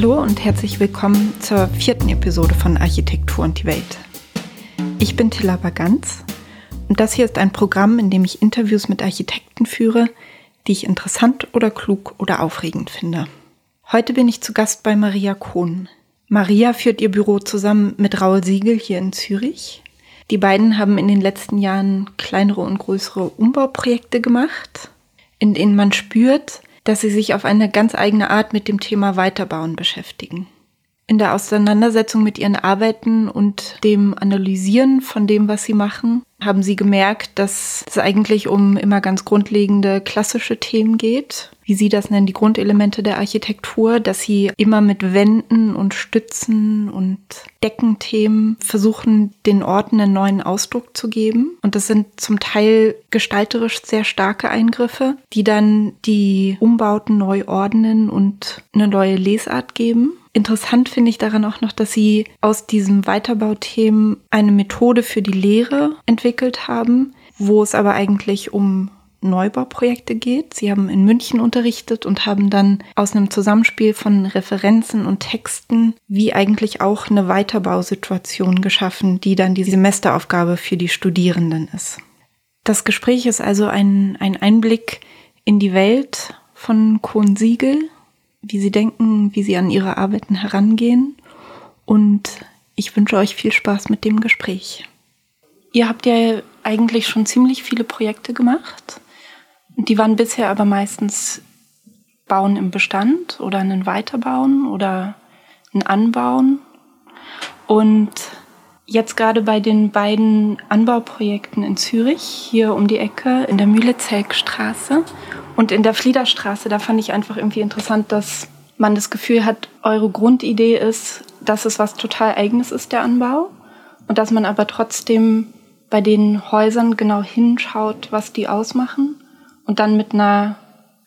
Hallo und herzlich willkommen zur vierten Episode von Architektur und die Welt. Ich bin Tilla Baganz und das hier ist ein Programm, in dem ich Interviews mit Architekten führe, die ich interessant oder klug oder aufregend finde. Heute bin ich zu Gast bei Maria Kohn. Maria führt ihr Büro zusammen mit Raul Siegel hier in Zürich. Die beiden haben in den letzten Jahren kleinere und größere Umbauprojekte gemacht, in denen man spürt, dass sie sich auf eine ganz eigene Art mit dem Thema Weiterbauen beschäftigen. In der Auseinandersetzung mit ihren Arbeiten und dem Analysieren von dem, was sie machen, haben sie gemerkt, dass es eigentlich um immer ganz grundlegende klassische Themen geht, wie sie das nennen, die Grundelemente der Architektur, dass sie immer mit Wänden und Stützen und Deckenthemen versuchen, den Orten einen neuen Ausdruck zu geben. Und das sind zum Teil gestalterisch sehr starke Eingriffe, die dann die Umbauten neu ordnen und eine neue Lesart geben. Interessant finde ich daran auch noch, dass sie aus diesem Weiterbauthemen eine Methode für die Lehre entwickelt haben, wo es aber eigentlich um Neubauprojekte geht. Sie haben in München unterrichtet und haben dann aus einem Zusammenspiel von Referenzen und Texten wie eigentlich auch eine Weiterbausituation geschaffen, die dann die Semesteraufgabe für die Studierenden ist. Das Gespräch ist also ein, ein Einblick in die Welt von Kohn Siegel, wie sie denken, wie sie an ihre Arbeiten herangehen. Und ich wünsche euch viel Spaß mit dem Gespräch. Ihr habt ja eigentlich schon ziemlich viele Projekte gemacht. Die waren bisher aber meistens Bauen im Bestand oder einen Weiterbauen oder ein Anbauen. Und jetzt gerade bei den beiden Anbauprojekten in Zürich, hier um die Ecke in der Mühle-Zelk-Straße und in der Fliederstraße, da fand ich einfach irgendwie interessant, dass man das Gefühl hat, eure Grundidee ist, dass es was total Eigenes ist, der Anbau. Und dass man aber trotzdem bei den Häusern genau hinschaut, was die ausmachen und dann mit einer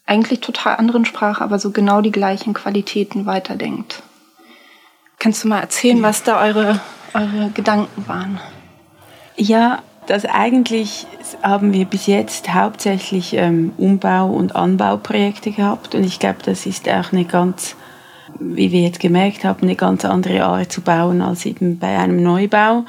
eigentlich total anderen Sprache, aber so genau die gleichen Qualitäten weiterdenkt. Kannst du mal erzählen, was da eure, eure Gedanken waren? Ja, das eigentlich haben wir bis jetzt hauptsächlich ähm, Umbau- und Anbauprojekte gehabt und ich glaube, das ist auch eine ganz, wie wir jetzt gemerkt haben, eine ganz andere Art zu bauen als eben bei einem Neubau.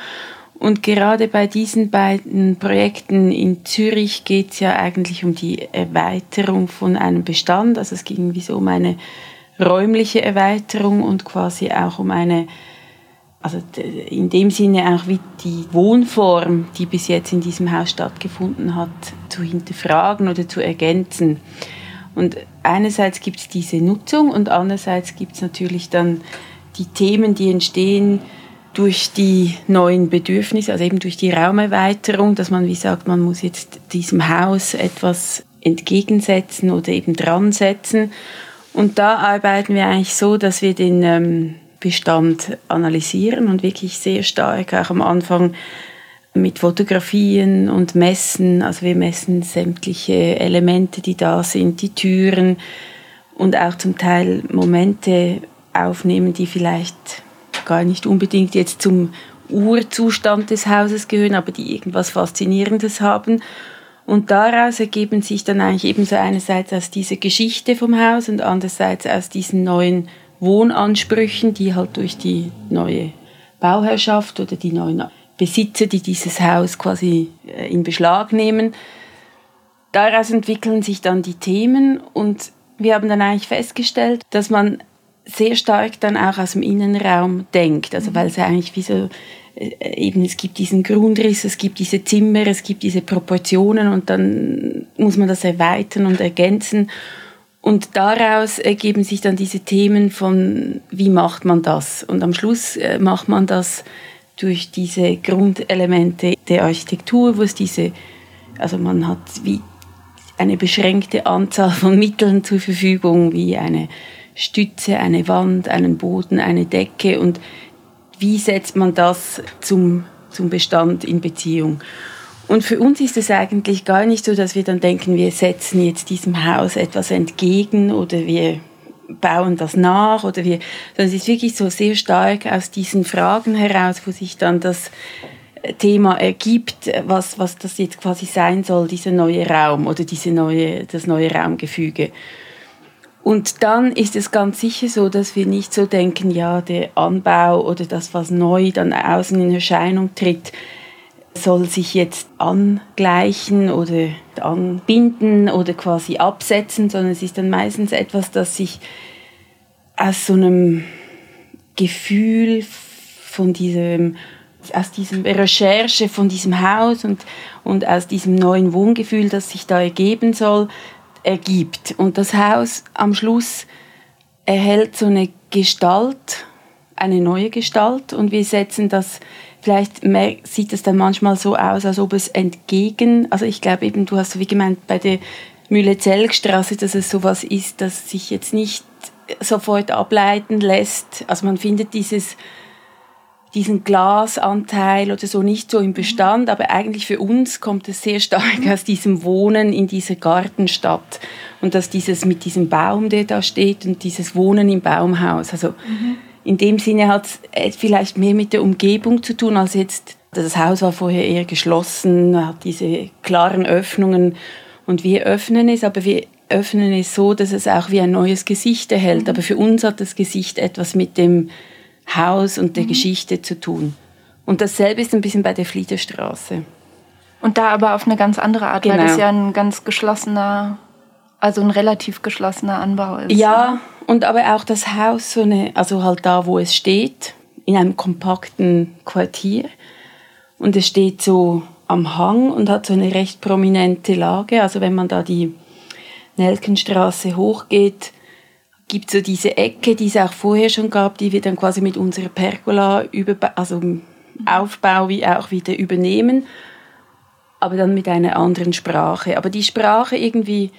Und gerade bei diesen beiden Projekten in Zürich geht es ja eigentlich um die Erweiterung von einem Bestand. Also es ging wie so um eine räumliche Erweiterung und quasi auch um eine, also in dem Sinne auch wie die Wohnform, die bis jetzt in diesem Haus stattgefunden hat, zu hinterfragen oder zu ergänzen. Und einerseits gibt es diese Nutzung und andererseits gibt es natürlich dann die Themen, die entstehen, durch die neuen Bedürfnisse, also eben durch die Raumerweiterung, dass man wie sagt, man muss jetzt diesem Haus etwas entgegensetzen oder eben dran setzen. Und da arbeiten wir eigentlich so, dass wir den ähm, Bestand analysieren und wirklich sehr stark auch am Anfang mit Fotografien und Messen, also wir messen sämtliche Elemente, die da sind, die Türen und auch zum Teil Momente aufnehmen, die vielleicht gar nicht unbedingt jetzt zum Urzustand des Hauses gehören, aber die irgendwas Faszinierendes haben. Und daraus ergeben sich dann eigentlich ebenso einerseits aus dieser Geschichte vom Haus und andererseits aus diesen neuen Wohnansprüchen, die halt durch die neue Bauherrschaft oder die neuen Besitzer, die dieses Haus quasi äh, in Beschlag nehmen, daraus entwickeln sich dann die Themen und wir haben dann eigentlich festgestellt, dass man sehr stark dann auch aus dem Innenraum denkt. Also weil es eigentlich wie so äh, eben es gibt diesen Grundriss, es gibt diese Zimmer, es gibt diese Proportionen und dann muss man das erweitern und ergänzen. Und daraus ergeben sich dann diese Themen von, wie macht man das? Und am Schluss äh, macht man das durch diese Grundelemente der Architektur, wo es diese, also man hat wie eine beschränkte Anzahl von Mitteln zur Verfügung, wie eine Stütze, eine Wand, einen Boden, eine Decke und wie setzt man das zum, zum Bestand in Beziehung? Und für uns ist es eigentlich gar nicht so, dass wir dann denken, wir setzen jetzt diesem Haus etwas entgegen oder wir bauen das nach oder wir, sondern es ist wirklich so sehr stark aus diesen Fragen heraus, wo sich dann das Thema ergibt, was, was das jetzt quasi sein soll, dieser neue Raum oder diese neue, das neue Raumgefüge. Und dann ist es ganz sicher so, dass wir nicht so denken, ja, der Anbau oder das, was neu dann außen in Erscheinung tritt, soll sich jetzt angleichen oder anbinden oder quasi absetzen, sondern es ist dann meistens etwas, das sich aus so einem Gefühl von diesem, aus diesem Recherche von diesem Haus und, und aus diesem neuen Wohngefühl, das sich da ergeben soll, ergibt. Und das Haus am Schluss erhält so eine Gestalt, eine neue Gestalt und wir setzen das Vielleicht sieht es dann manchmal so aus, als ob es entgegen, also ich glaube eben, du hast wie gemeint bei der Mühle-Zelgstraße, dass es sowas ist, das sich jetzt nicht sofort ableiten lässt. Also man findet dieses, diesen Glasanteil oder so nicht so im Bestand, aber eigentlich für uns kommt es sehr stark aus diesem Wohnen in dieser Gartenstadt. Und dass dieses mit diesem Baum, der da steht und dieses Wohnen im Baumhaus, also mhm in dem Sinne hat es vielleicht mehr mit der Umgebung zu tun, als jetzt, das Haus war vorher eher geschlossen, hat diese klaren Öffnungen und wir öffnen es, aber wir öffnen es so, dass es auch wie ein neues Gesicht erhält. Aber für uns hat das Gesicht etwas mit dem Haus und der mhm. Geschichte zu tun. Und dasselbe ist ein bisschen bei der Fliederstraße. Und da aber auf eine ganz andere Art, genau. weil das ja ein ganz geschlossener, also ein relativ geschlossener Anbau ist. Ja, und aber auch das Haus, so eine, also halt da, wo es steht, in einem kompakten Quartier. Und es steht so am Hang und hat so eine recht prominente Lage. Also wenn man da die Nelkenstraße hochgeht, gibt so diese Ecke, die es auch vorher schon gab, die wir dann quasi mit unserer Pergola über, also Aufbau wie auch wieder übernehmen, aber dann mit einer anderen Sprache. Aber die Sprache irgendwie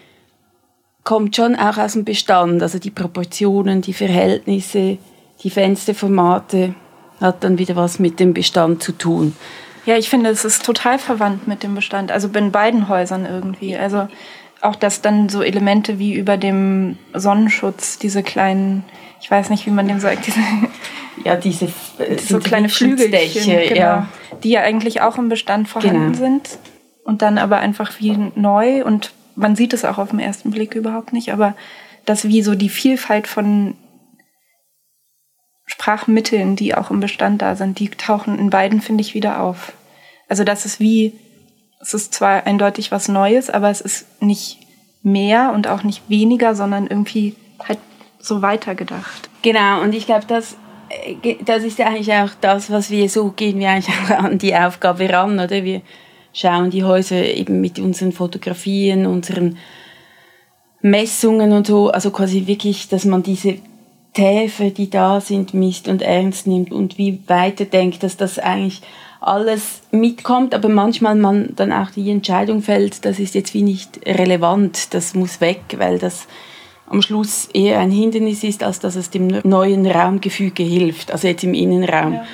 kommt schon auch aus dem Bestand. Also die Proportionen, die Verhältnisse, die Fensterformate hat dann wieder was mit dem Bestand zu tun. Ja, ich finde, es ist total verwandt mit dem Bestand. Also in beiden Häusern irgendwie. Also auch, dass dann so Elemente wie über dem Sonnenschutz, diese kleinen, ich weiß nicht, wie man dem sagt, diese, ja, diese so kleine Flügeldächer, genau, ja. die ja eigentlich auch im Bestand vorhanden genau. sind und dann aber einfach wie neu und man sieht es auch auf den ersten Blick überhaupt nicht, aber dass wie so die Vielfalt von Sprachmitteln, die auch im Bestand da sind, die tauchen in beiden, finde ich, wieder auf. Also das ist wie, es ist zwar eindeutig was Neues, aber es ist nicht mehr und auch nicht weniger, sondern irgendwie halt so weitergedacht. Genau, und ich glaube, das, äh, das ist eigentlich auch das, was wir so gehen wir eigentlich auch an die Aufgabe ran, oder? Wir schauen die Häuser eben mit unseren Fotografien, unseren Messungen und so, also quasi wirklich, dass man diese Täfe, die da sind, misst und ernst nimmt und wie weiterdenkt, dass das eigentlich alles mitkommt, aber manchmal man dann auch die Entscheidung fällt, das ist jetzt wie nicht relevant, das muss weg, weil das am Schluss eher ein Hindernis ist, als dass es dem neuen Raumgefüge hilft, also jetzt im Innenraum. Ja.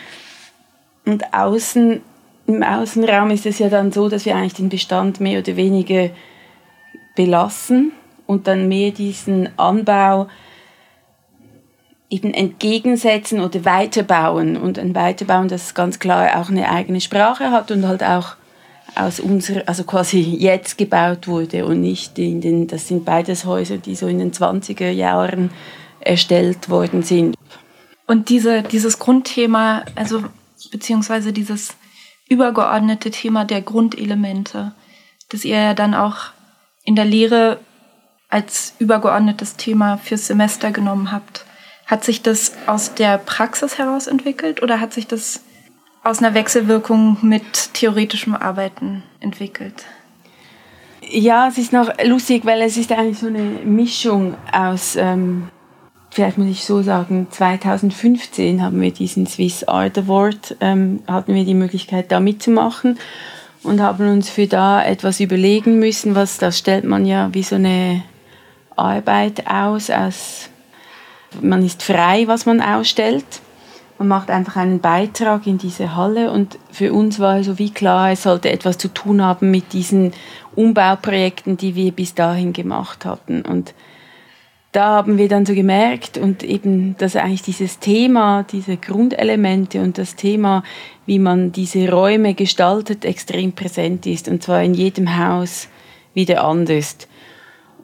Und außen im Außenraum ist es ja dann so, dass wir eigentlich den Bestand mehr oder weniger belassen und dann mehr diesen Anbau eben entgegensetzen oder weiterbauen. Und ein Weiterbauen, das ganz klar auch eine eigene Sprache hat und halt auch aus unserer, also quasi jetzt gebaut wurde und nicht in den, das sind beides Häuser, die so in den 20er Jahren erstellt worden sind. Und diese, dieses Grundthema, also beziehungsweise dieses übergeordnete Thema der Grundelemente, das ihr ja dann auch in der Lehre als übergeordnetes Thema fürs Semester genommen habt. Hat sich das aus der Praxis heraus entwickelt oder hat sich das aus einer Wechselwirkung mit theoretischem Arbeiten entwickelt? Ja, es ist noch lustig, weil es ist eigentlich so eine Mischung aus ähm, vielleicht muss ich so sagen, 2015 haben wir diesen Swiss Art Award, ähm, hatten wir die Möglichkeit da mitzumachen und haben uns für da etwas überlegen müssen, was das stellt man ja wie so eine Arbeit aus, aus man ist frei, was man ausstellt. Man macht einfach einen Beitrag in diese Halle und für uns war so wie klar, es sollte etwas zu tun haben mit diesen Umbauprojekten, die wir bis dahin gemacht hatten und da haben wir dann so gemerkt und eben, dass eigentlich dieses Thema, diese Grundelemente und das Thema, wie man diese Räume gestaltet, extrem präsent ist und zwar in jedem Haus wieder anders.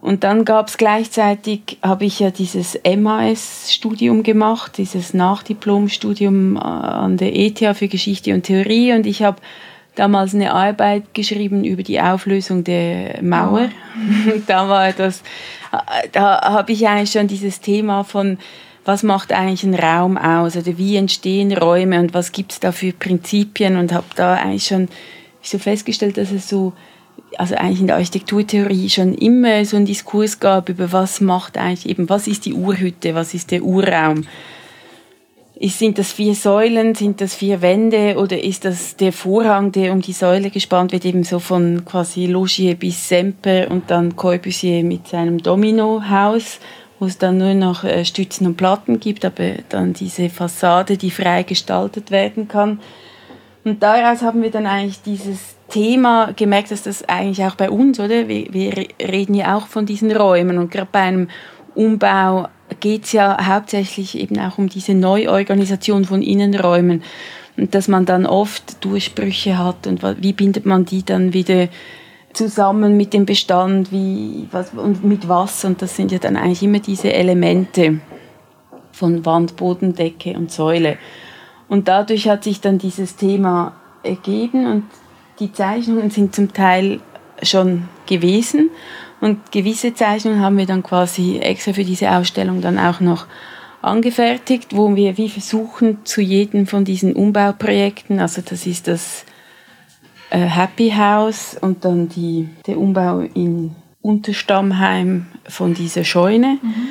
Und dann gab es gleichzeitig, habe ich ja dieses MAS-Studium gemacht, dieses Nachdiplom-Studium äh, an der ETH für Geschichte und Theorie. Und ich habe damals eine Arbeit geschrieben über die Auflösung der Mauer. Oh. da war das, da habe ich eigentlich schon dieses Thema von, was macht eigentlich ein Raum aus oder wie entstehen Räume und was gibt es da für Prinzipien und habe da eigentlich schon so festgestellt, dass es so also eigentlich in der Architekturtheorie schon immer so einen Diskurs gab über was macht eigentlich eben, was ist die Urhütte, was ist der Urraum. Ist, sind das vier Säulen, sind das vier Wände oder ist das der Vorhang, der um die Säule gespannt wird, eben so von quasi Logier bis Semper und dann Corbusier mit seinem Domino-Haus, wo es dann nur noch äh, Stützen und Platten gibt, aber dann diese Fassade, die frei gestaltet werden kann. Und daraus haben wir dann eigentlich dieses Thema gemerkt, dass das eigentlich auch bei uns, oder? Wir, wir reden ja auch von diesen Räumen und gerade bei einem Umbau geht es ja hauptsächlich eben auch um diese Neuorganisation von Innenräumen. Und dass man dann oft Durchbrüche hat und wie bindet man die dann wieder zusammen mit dem Bestand, wie, was, und mit was? Und das sind ja dann eigentlich immer diese Elemente von Wand, Boden, Decke und Säule. Und dadurch hat sich dann dieses Thema ergeben und die Zeichnungen sind zum Teil schon gewesen und gewisse Zeichnungen haben wir dann quasi extra für diese Ausstellung dann auch noch angefertigt, wo wir wie versuchen zu jedem von diesen Umbauprojekten, also das ist das äh, Happy House und dann die, der Umbau in Unterstammheim von dieser Scheune mhm.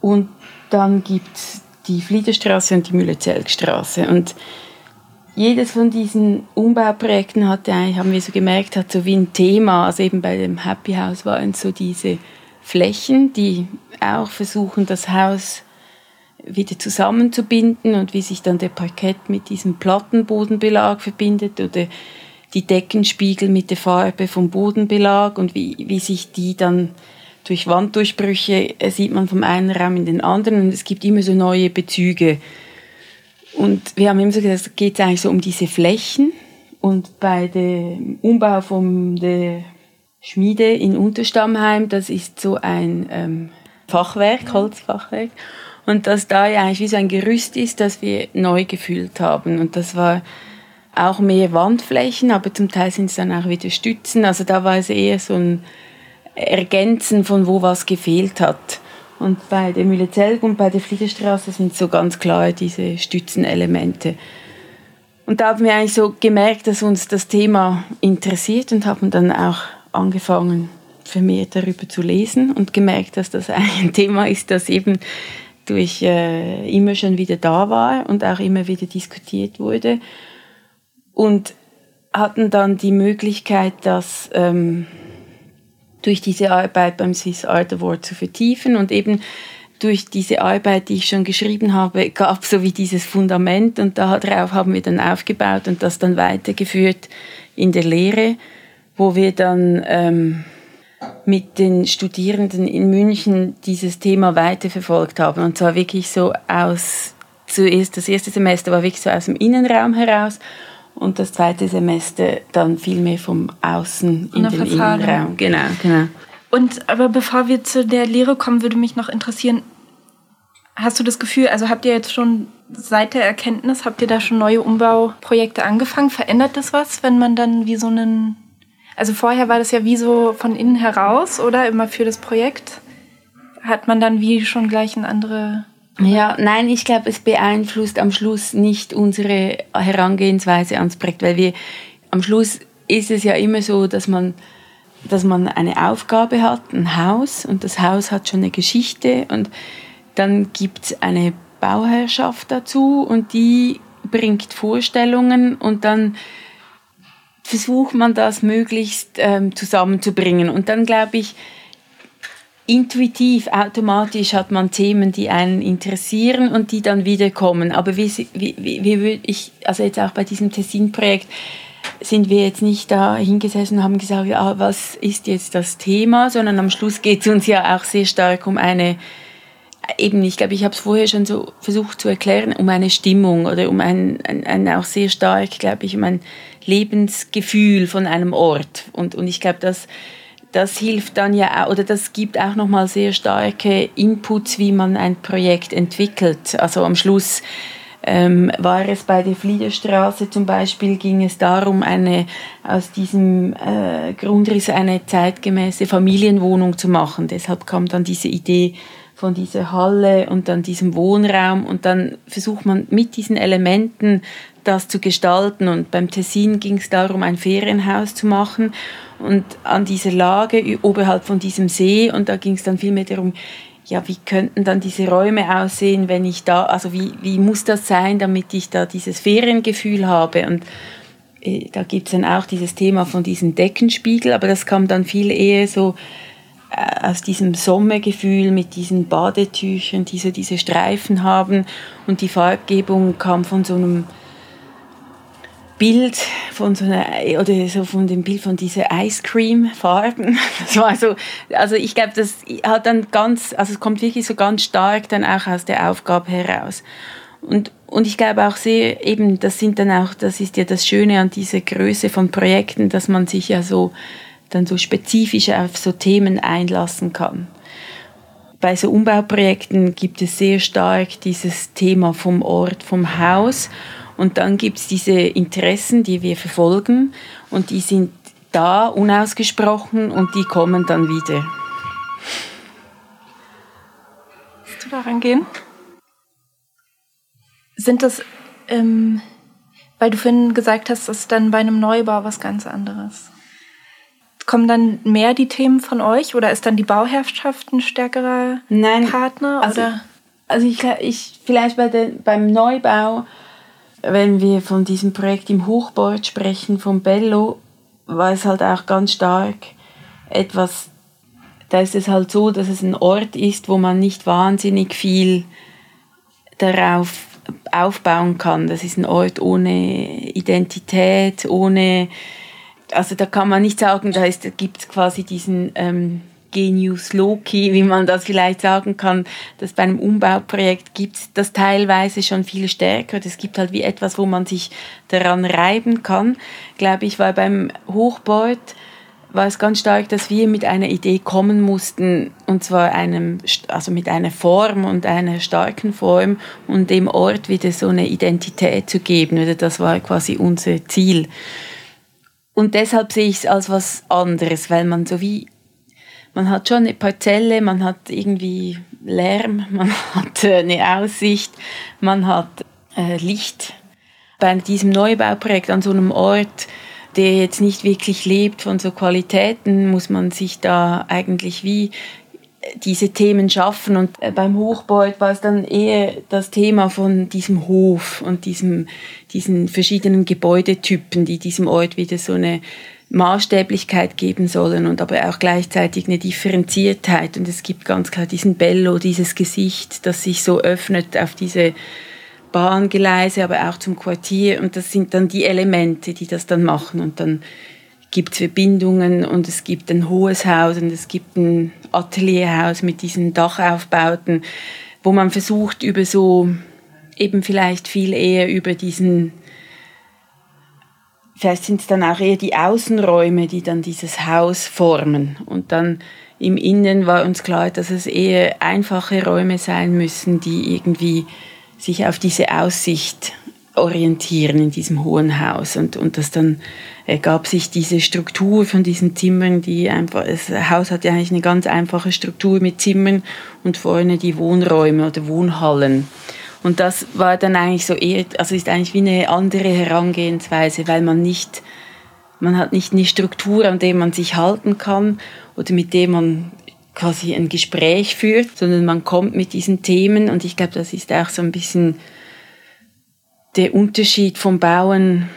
und dann gibt es die Fliederstraße und die Mühle-Zelgstraße und jedes von diesen Umbauprojekten hatte eigentlich, haben wir so gemerkt, hat so wie ein Thema. Also eben bei dem Happy House waren so diese Flächen, die auch versuchen, das Haus wieder zusammenzubinden und wie sich dann der Parkett mit diesem Plattenbodenbelag verbindet oder die Deckenspiegel mit der Farbe vom Bodenbelag und wie, wie sich die dann durch Wanddurchbrüche äh, sieht man vom einen Raum in den anderen und es gibt immer so neue Bezüge. Und wir haben immer so gesagt, es geht eigentlich so um diese Flächen. Und bei dem Umbau von der Schmiede in Unterstammheim, das ist so ein ähm, Fachwerk, Holzfachwerk. Und dass da ja eigentlich wie so ein Gerüst ist, das wir neu gefüllt haben. Und das war auch mehr Wandflächen, aber zum Teil sind es dann auch wieder Stützen. Also da war es eher so ein Ergänzen von wo was gefehlt hat. Und bei der Mühle Zelg und bei der Fliederstraße sind so ganz klar diese Stützenelemente. Und da haben wir eigentlich so gemerkt, dass uns das Thema interessiert und haben dann auch angefangen, vermehrt darüber zu lesen und gemerkt, dass das ein Thema ist, das eben durch äh, immer schon wieder da war und auch immer wieder diskutiert wurde. Und hatten dann die Möglichkeit, dass ähm, durch diese Arbeit beim Swiss Art Award zu vertiefen und eben durch diese Arbeit, die ich schon geschrieben habe, gab so wie dieses Fundament und darauf haben wir dann aufgebaut und das dann weitergeführt in der Lehre, wo wir dann ähm, mit den Studierenden in München dieses Thema weiterverfolgt haben. Und zwar wirklich so aus zuerst das erste Semester war wirklich so aus dem Innenraum heraus und das zweite Semester dann viel mehr vom Außen in den Fassade. Innenraum. Genau, genau. Und aber bevor wir zu der Lehre kommen, würde mich noch interessieren, hast du das Gefühl, also habt ihr jetzt schon seit der Erkenntnis, habt ihr da schon neue Umbauprojekte angefangen? Verändert das was, wenn man dann wie so einen, also vorher war das ja wie so von innen heraus, oder immer für das Projekt? Hat man dann wie schon gleich eine andere ja, nein, ich glaube, es beeinflusst am Schluss nicht unsere Herangehensweise ans Projekt, weil wir am Schluss ist es ja immer so, dass man, dass man eine Aufgabe hat, ein Haus und das Haus hat schon eine Geschichte und dann gibt es eine Bauherrschaft dazu und die bringt Vorstellungen und dann versucht man das möglichst ähm, zusammenzubringen. Und dann glaube ich, intuitiv, automatisch hat man Themen, die einen interessieren und die dann wiederkommen. Aber wie, wie, wie, ich, also jetzt auch bei diesem Tessin-Projekt, sind wir jetzt nicht da hingesessen und haben gesagt, ja, was ist jetzt das Thema, sondern am Schluss geht es uns ja auch sehr stark um eine, eben, ich glaube, ich habe es vorher schon so versucht zu erklären, um eine Stimmung oder um ein, ein, ein auch sehr stark, glaube ich, um ein Lebensgefühl von einem Ort. Und, und ich glaube, dass das hilft dann ja auch, oder das gibt auch nochmal sehr starke Inputs, wie man ein Projekt entwickelt. Also am Schluss ähm, war es bei der Fliederstraße zum Beispiel, ging es darum, eine, aus diesem äh, Grundriss eine zeitgemäße Familienwohnung zu machen. Deshalb kam dann diese Idee von dieser Halle und dann diesem Wohnraum und dann versucht man mit diesen Elementen das zu gestalten und beim Tessin ging es darum, ein Ferienhaus zu machen und an dieser Lage oberhalb von diesem See. Und da ging es dann viel mehr darum, ja, wie könnten dann diese Räume aussehen, wenn ich da, also wie, wie muss das sein, damit ich da dieses Feriengefühl habe? Und äh, da gibt es dann auch dieses Thema von diesem Deckenspiegel, aber das kam dann viel eher so äh, aus diesem Sommergefühl mit diesen Badetüchern, die so diese Streifen haben. Und die Farbgebung kam von so einem Bild von so einer oder so von dem Bild von dieser Ice Cream Farben. Das war so, also ich glaube, das hat dann ganz, also es kommt wirklich so ganz stark dann auch aus der Aufgabe heraus. Und und ich glaube auch sehr eben, das sind dann auch, das ist ja das Schöne an dieser Größe von Projekten, dass man sich ja so dann so spezifisch auf so Themen einlassen kann. Bei so Umbauprojekten gibt es sehr stark dieses Thema vom Ort, vom Haus und dann gibt es diese Interessen, die wir verfolgen und die sind da unausgesprochen und die kommen dann wieder. Willst du daran gehen? Sind das, ähm, weil du vorhin gesagt hast, das ist dann bei einem Neubau was ganz anderes. Kommen dann mehr die Themen von euch oder ist dann die Bauherrschaft ein stärkerer Nein, Partner? Also, also ich, ich vielleicht bei den, beim Neubau wenn wir von diesem Projekt im Hochbord sprechen, von Bello, war es halt auch ganz stark etwas, da ist es halt so, dass es ein Ort ist, wo man nicht wahnsinnig viel darauf aufbauen kann. Das ist ein Ort ohne Identität, ohne, also da kann man nicht sagen, da, da gibt es quasi diesen ähm, Genius Loki, wie man das vielleicht sagen kann, dass bei einem Umbauprojekt gibt es das teilweise schon viel stärker. Das gibt halt wie etwas, wo man sich daran reiben kann. Glaube ich, war beim Hochbord war es ganz stark, dass wir mit einer Idee kommen mussten, und zwar einem, also mit einer Form und einer starken Form und dem Ort wieder so eine Identität zu geben. Das war quasi unser Ziel. Und deshalb sehe ich es als was anderes, weil man so wie man hat schon eine Parzelle, man hat irgendwie Lärm, man hat äh, eine Aussicht, man hat äh, Licht. Bei diesem Neubauprojekt an so einem Ort, der jetzt nicht wirklich lebt von so Qualitäten, muss man sich da eigentlich wie äh, diese Themen schaffen. Und beim Hochbau war es dann eher das Thema von diesem Hof und diesem, diesen verschiedenen Gebäudetypen, die diesem Ort wieder so eine Maßstäblichkeit geben sollen und aber auch gleichzeitig eine Differenziertheit. Und es gibt ganz klar diesen Bello, dieses Gesicht, das sich so öffnet auf diese Bahngeleise, aber auch zum Quartier. Und das sind dann die Elemente, die das dann machen. Und dann gibt es Verbindungen und es gibt ein hohes Haus und es gibt ein Atelierhaus mit diesen Dachaufbauten, wo man versucht, über so eben vielleicht viel eher über diesen Vielleicht sind es dann auch eher die Außenräume, die dann dieses Haus formen. Und dann im Innen war uns klar, dass es eher einfache Räume sein müssen, die irgendwie sich auf diese Aussicht orientieren in diesem hohen Haus. Und, und das dann ergab sich diese Struktur von diesen Zimmern, die einfach, das Haus hat ja eigentlich eine ganz einfache Struktur mit Zimmern und vorne die Wohnräume oder Wohnhallen. Und das war dann eigentlich so eher, also ist eigentlich wie eine andere Herangehensweise, weil man nicht, man hat nicht eine Struktur, an der man sich halten kann oder mit der man quasi ein Gespräch führt, sondern man kommt mit diesen Themen. Und ich glaube, das ist auch so ein bisschen der Unterschied vom Bauen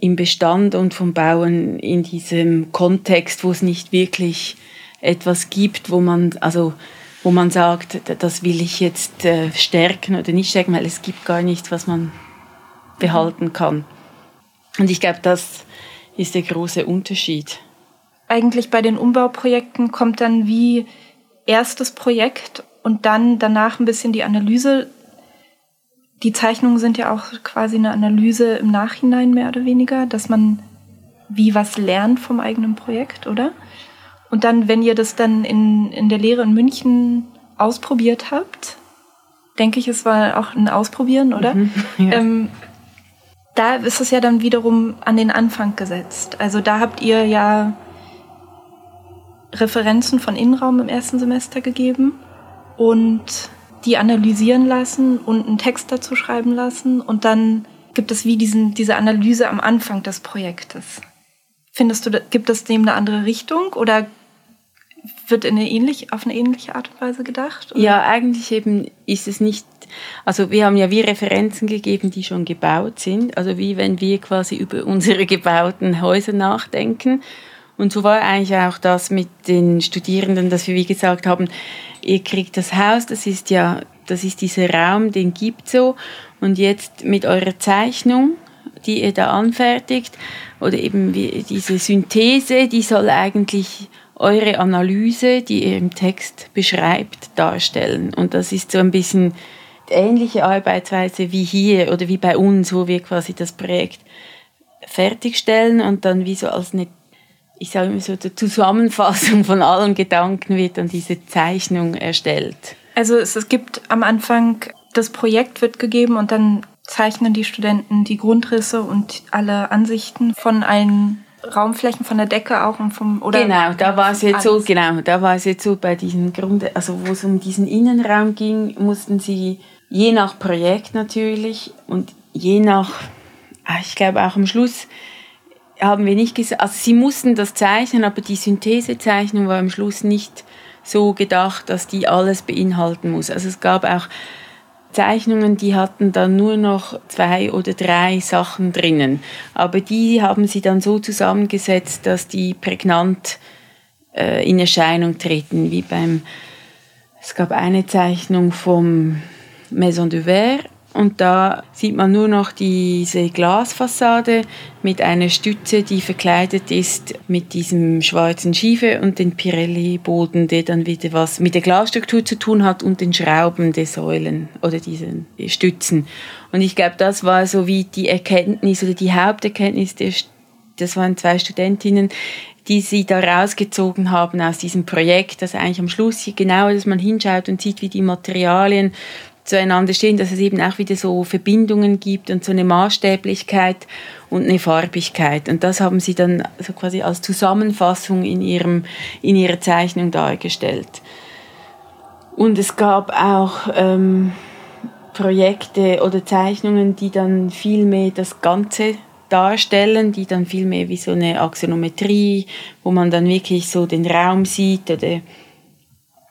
im Bestand und vom Bauen in diesem Kontext, wo es nicht wirklich etwas gibt, wo man, also wo man sagt, das will ich jetzt äh, stärken oder nicht stärken, weil es gibt gar nichts, was man behalten kann. Und ich glaube, das ist der große Unterschied. Eigentlich bei den Umbauprojekten kommt dann wie erstes Projekt und dann danach ein bisschen die Analyse. Die Zeichnungen sind ja auch quasi eine Analyse im Nachhinein mehr oder weniger, dass man wie was lernt vom eigenen Projekt, oder? Und dann, wenn ihr das dann in, in der Lehre in München ausprobiert habt, denke ich, es war auch ein Ausprobieren, oder? Mhm, ja. ähm, da ist es ja dann wiederum an den Anfang gesetzt. Also da habt ihr ja Referenzen von Innenraum im ersten Semester gegeben und die analysieren lassen und einen Text dazu schreiben lassen und dann gibt es wie diesen, diese Analyse am Anfang des Projektes. Findest du, gibt es dem eine andere Richtung oder wird in eine ähnlich, auf eine ähnliche Art und Weise gedacht? Oder? Ja, eigentlich eben ist es nicht, also wir haben ja wie Referenzen gegeben, die schon gebaut sind, also wie wenn wir quasi über unsere gebauten Häuser nachdenken. Und so war eigentlich auch das mit den Studierenden, dass wir wie gesagt haben, ihr kriegt das Haus, das ist ja, das ist dieser Raum, den gibt so. Und jetzt mit eurer Zeichnung, die ihr da anfertigt, oder eben diese Synthese, die soll eigentlich eure Analyse, die ihr im Text beschreibt, darstellen. Und das ist so ein bisschen ähnliche Arbeitsweise wie hier oder wie bei uns, wo wir quasi das Projekt fertigstellen und dann wie so als eine ich sage immer so, die Zusammenfassung von allen Gedanken wird dann diese Zeichnung erstellt. Also es, es gibt am Anfang, das Projekt wird gegeben und dann zeichnen die Studenten die Grundrisse und alle Ansichten von allen Raumflächen von der Decke auch und vom oder genau da war es jetzt alles. so genau da war es jetzt so bei diesen Grund also wo es um diesen Innenraum ging mussten sie je nach Projekt natürlich und je nach ah, ich glaube auch am Schluss haben wir nicht gesagt, also sie mussten das zeichnen, aber die Synthesezeichnung war am Schluss nicht so gedacht, dass die alles beinhalten muss. Also es gab auch Zeichnungen, die hatten dann nur noch zwei oder drei Sachen drinnen. Aber die haben sie dann so zusammengesetzt, dass die prägnant äh, in Erscheinung treten, wie beim, es gab eine Zeichnung vom Maison de Verre und da sieht man nur noch diese Glasfassade mit einer Stütze, die verkleidet ist mit diesem schwarzen Schiefe und den Pirelli-Boden, der dann wieder was mit der Glasstruktur zu tun hat und den Schrauben der Säulen oder diesen Stützen. Und ich glaube, das war so wie die Erkenntnis oder die Haupterkenntnis der das waren zwei Studentinnen, die sie da rausgezogen haben aus diesem Projekt, dass eigentlich am Schluss genau, dass man hinschaut und sieht, wie die Materialien zueinander stehen, dass es eben auch wieder so Verbindungen gibt und so eine Maßstäblichkeit und eine Farbigkeit. Und das haben sie dann so quasi als Zusammenfassung in, ihrem, in ihrer Zeichnung dargestellt. Und es gab auch ähm, Projekte oder Zeichnungen, die dann viel mehr das Ganze darstellen, die dann viel mehr wie so eine Axonometrie, wo man dann wirklich so den Raum sieht oder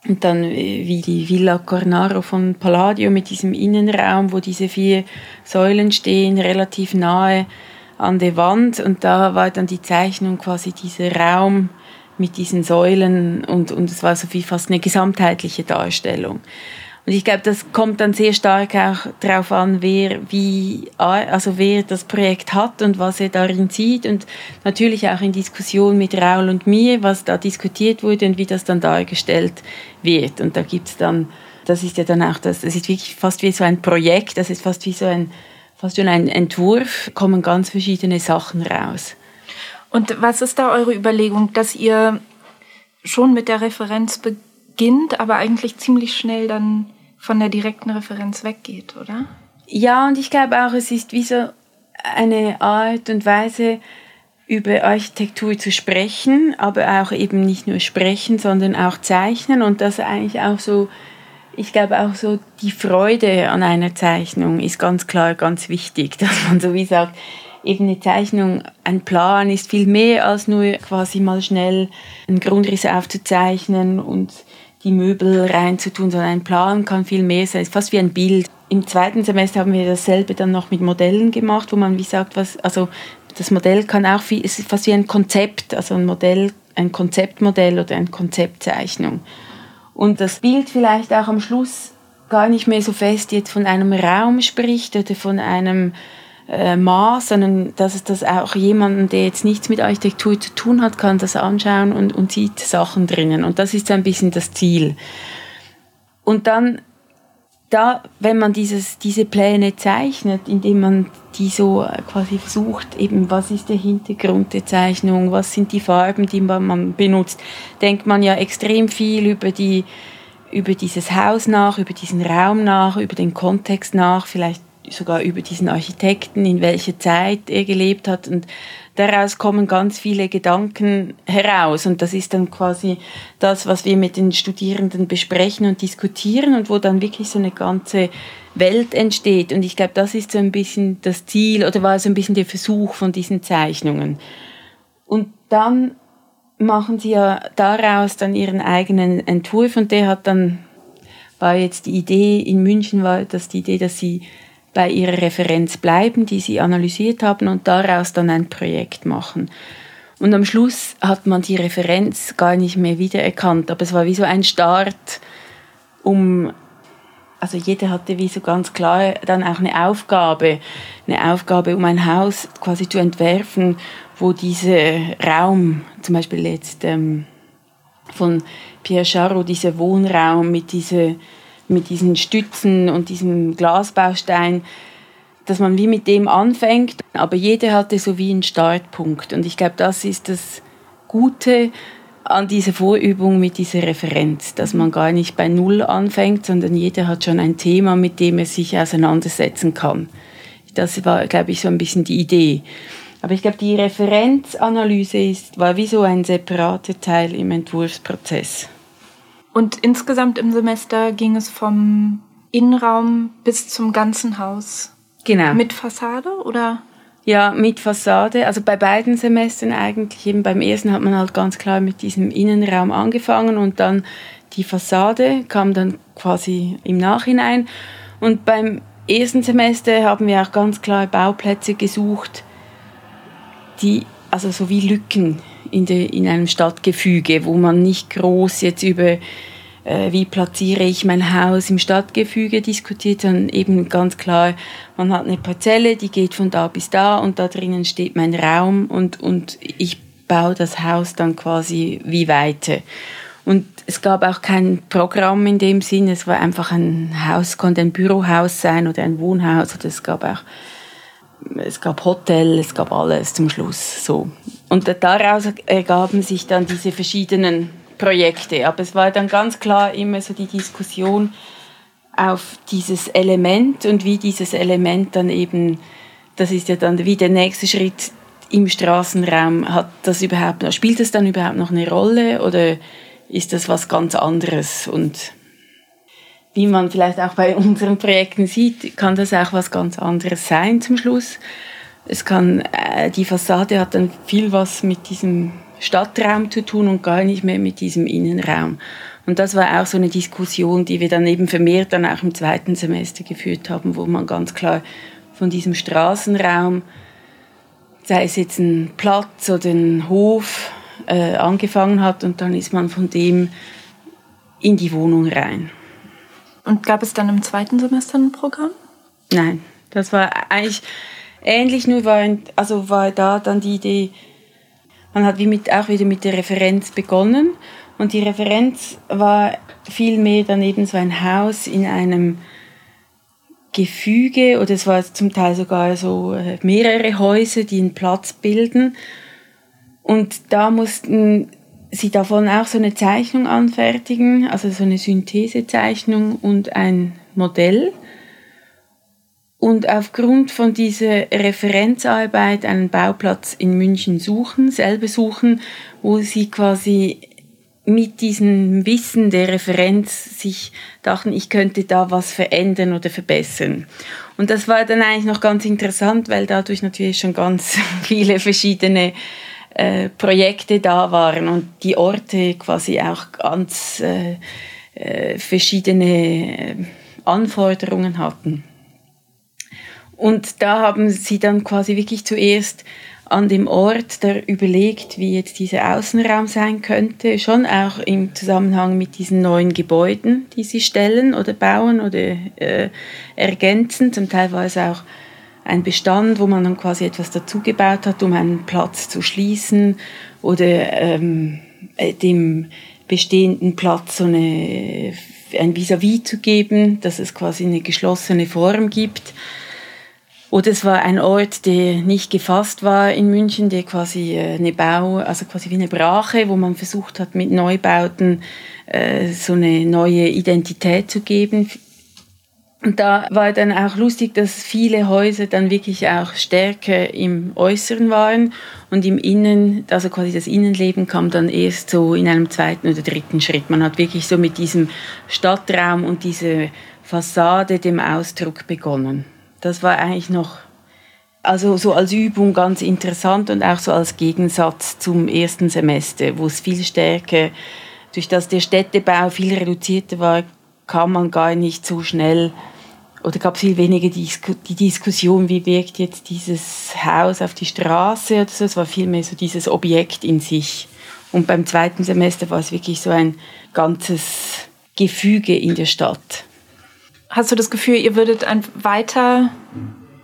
und dann äh, wie die Villa Cornaro von Palladio mit diesem Innenraum, wo diese vier Säulen stehen, relativ nahe an der Wand. Und da war dann die Zeichnung quasi dieser Raum mit diesen Säulen und, und es war so wie fast eine gesamtheitliche Darstellung. Und ich glaube, das kommt dann sehr stark auch darauf an, wer wie, also wer das Projekt hat und was er darin sieht und natürlich auch in Diskussion mit Raul und mir, was da diskutiert wurde und wie das dann dargestellt wird. Und da gibt's dann, das ist ja dann auch das, das ist wirklich fast wie so ein Projekt, das ist fast wie so ein, fast schon ein Entwurf, kommen ganz verschiedene Sachen raus. Und was ist da eure Überlegung, dass ihr schon mit der Referenz beginnt, aber eigentlich ziemlich schnell dann von der direkten Referenz weggeht, oder? Ja, und ich glaube auch, es ist wie so eine Art und Weise, über Architektur zu sprechen, aber auch eben nicht nur sprechen, sondern auch zeichnen und das eigentlich auch so, ich glaube auch so die Freude an einer Zeichnung ist ganz klar ganz wichtig, dass man so wie sagt, eben eine Zeichnung, ein Plan ist viel mehr als nur quasi mal schnell einen Grundriss aufzuzeichnen und die Möbel reinzutun, sondern ein Plan kann viel mehr sein. Ist fast wie ein Bild. Im zweiten Semester haben wir dasselbe dann noch mit Modellen gemacht, wo man wie sagt, was, also das Modell kann auch viel, ist fast wie ein Konzept, also ein Modell, ein Konzeptmodell oder eine Konzeptzeichnung. Und das Bild vielleicht auch am Schluss gar nicht mehr so fest jetzt von einem Raum spricht oder von einem äh, Maß, sondern dass es das auch jemanden, der jetzt nichts mit Architektur zu tun hat, kann das anschauen und, und sieht Sachen drinnen. Und das ist so ein bisschen das Ziel. Und dann da, wenn man dieses, diese Pläne zeichnet, indem man die so äh, quasi versucht, eben was ist der Hintergrund der Zeichnung, was sind die Farben, die man benutzt, denkt man ja extrem viel über die über dieses Haus nach, über diesen Raum nach, über den Kontext nach, vielleicht sogar über diesen Architekten, in welcher Zeit er gelebt hat. Und daraus kommen ganz viele Gedanken heraus. Und das ist dann quasi das, was wir mit den Studierenden besprechen und diskutieren und wo dann wirklich so eine ganze Welt entsteht. Und ich glaube, das ist so ein bisschen das Ziel oder war so ein bisschen der Versuch von diesen Zeichnungen. Und dann machen sie ja daraus dann ihren eigenen Entwurf und der hat dann, war jetzt die Idee, in München war das die Idee, dass sie bei ihrer Referenz bleiben, die sie analysiert haben und daraus dann ein Projekt machen. Und am Schluss hat man die Referenz gar nicht mehr wiedererkannt, aber es war wie so ein Start, um, also jeder hatte wie so ganz klar dann auch eine Aufgabe, eine Aufgabe, um ein Haus quasi zu entwerfen, wo dieser Raum, zum Beispiel jetzt ähm, von Pierre Charot, dieser Wohnraum mit dieser mit diesen Stützen und diesem Glasbaustein, dass man wie mit dem anfängt, aber jeder hatte so wie einen Startpunkt. Und ich glaube, das ist das Gute an dieser Vorübung mit dieser Referenz, dass man gar nicht bei Null anfängt, sondern jeder hat schon ein Thema, mit dem er sich auseinandersetzen kann. Das war, glaube ich, so ein bisschen die Idee. Aber ich glaube, die Referenzanalyse ist, war wie so ein separater Teil im Entwurfsprozess. Und insgesamt im Semester ging es vom Innenraum bis zum ganzen Haus. Genau. Mit Fassade oder? Ja, mit Fassade. Also bei beiden Semestern eigentlich. Eben beim ersten hat man halt ganz klar mit diesem Innenraum angefangen und dann die Fassade kam dann quasi im Nachhinein. Und beim ersten Semester haben wir auch ganz klar Bauplätze gesucht, die, also so wie Lücken in, de, in einem Stadtgefüge, wo man nicht groß jetzt über äh, wie platziere ich mein Haus im Stadtgefüge diskutiert, sondern eben ganz klar, man hat eine Parzelle, die geht von da bis da und da drinnen steht mein Raum und, und ich baue das Haus dann quasi wie weiter. Und es gab auch kein Programm in dem Sinn, es war einfach ein Haus, konnte ein Bürohaus sein oder ein Wohnhaus oder es gab auch es gab Hotel, es gab alles zum Schluss so. Und daraus ergaben sich dann diese verschiedenen Projekte. Aber es war dann ganz klar immer so die Diskussion auf dieses Element und wie dieses Element dann eben, das ist ja dann wie der nächste Schritt im Straßenraum, hat das überhaupt, spielt das dann überhaupt noch eine Rolle oder ist das was ganz anderes? Und wie man vielleicht auch bei unseren Projekten sieht, kann das auch was ganz anderes sein zum Schluss. Es kann, äh, die Fassade hat dann viel was mit diesem Stadtraum zu tun und gar nicht mehr mit diesem Innenraum. Und das war auch so eine Diskussion, die wir dann eben vermehrt dann auch im zweiten Semester geführt haben, wo man ganz klar von diesem Straßenraum, sei es jetzt ein Platz oder ein Hof, äh, angefangen hat und dann ist man von dem in die Wohnung rein. Und gab es dann im zweiten Semester ein Programm? Nein, das war eigentlich ähnlich, nur war, also war da dann die Idee, man hat wie mit, auch wieder mit der Referenz begonnen und die Referenz war vielmehr dann eben so ein Haus in einem Gefüge oder es war zum Teil sogar so äh, mehrere Häuser, die einen Platz bilden und da mussten sie davon auch so eine Zeichnung anfertigen, also so eine Synthesezeichnung und ein Modell. Und aufgrund von dieser Referenzarbeit einen Bauplatz in München suchen, selber suchen, wo sie quasi mit diesem Wissen der Referenz sich dachten, ich könnte da was verändern oder verbessern. Und das war dann eigentlich noch ganz interessant, weil dadurch natürlich schon ganz viele verschiedene äh, Projekte da waren und die Orte quasi auch ganz äh, äh, verschiedene äh, Anforderungen hatten. Und da haben sie dann quasi wirklich zuerst an dem Ort der überlegt, wie jetzt dieser Außenraum sein könnte, schon auch im Zusammenhang mit diesen neuen Gebäuden, die sie stellen oder bauen oder äh, ergänzen. Zum Teil war es auch ein Bestand, wo man dann quasi etwas dazugebaut hat, um einen Platz zu schließen oder ähm, äh, dem bestehenden Platz so eine ein Vis-à-vis -vis zu geben, dass es quasi eine geschlossene Form gibt. Oder es war ein Ort, der nicht gefasst war in München, der quasi äh, eine Bau, also quasi wie eine Brache, wo man versucht hat, mit Neubauten äh, so eine neue Identität zu geben und da war dann auch lustig, dass viele Häuser dann wirklich auch stärker im Äußeren waren und im Innen, also quasi das Innenleben kam dann erst so in einem zweiten oder dritten Schritt. Man hat wirklich so mit diesem Stadtraum und dieser Fassade dem Ausdruck begonnen. Das war eigentlich noch, also so als Übung ganz interessant und auch so als Gegensatz zum ersten Semester, wo es viel stärker, durch das der Städtebau viel reduzierter war, kam man gar nicht so schnell oder gab viel weniger die, die Diskussion, wie wirkt jetzt dieses Haus auf die Straße oder so. Es war vielmehr so dieses Objekt in sich. Und beim zweiten Semester war es wirklich so ein ganzes Gefüge in der Stadt. Hast du das Gefühl, ihr würdet weiter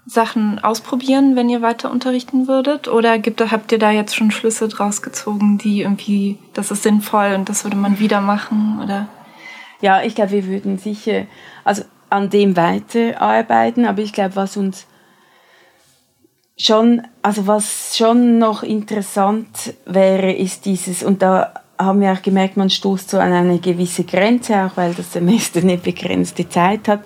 Sachen ausprobieren, wenn ihr weiter unterrichten würdet? Oder gibt, habt ihr da jetzt schon Schlüsse draus gezogen, die irgendwie, das ist sinnvoll und das würde man wieder machen? Oder? Ja, ich glaube, wir würden sicher, also an dem weiterarbeiten. Aber ich glaube, was uns schon, also was schon noch interessant wäre, ist dieses, und da haben wir auch gemerkt, man stoßt so an eine gewisse Grenze, auch weil das Semester eine begrenzte Zeit hat.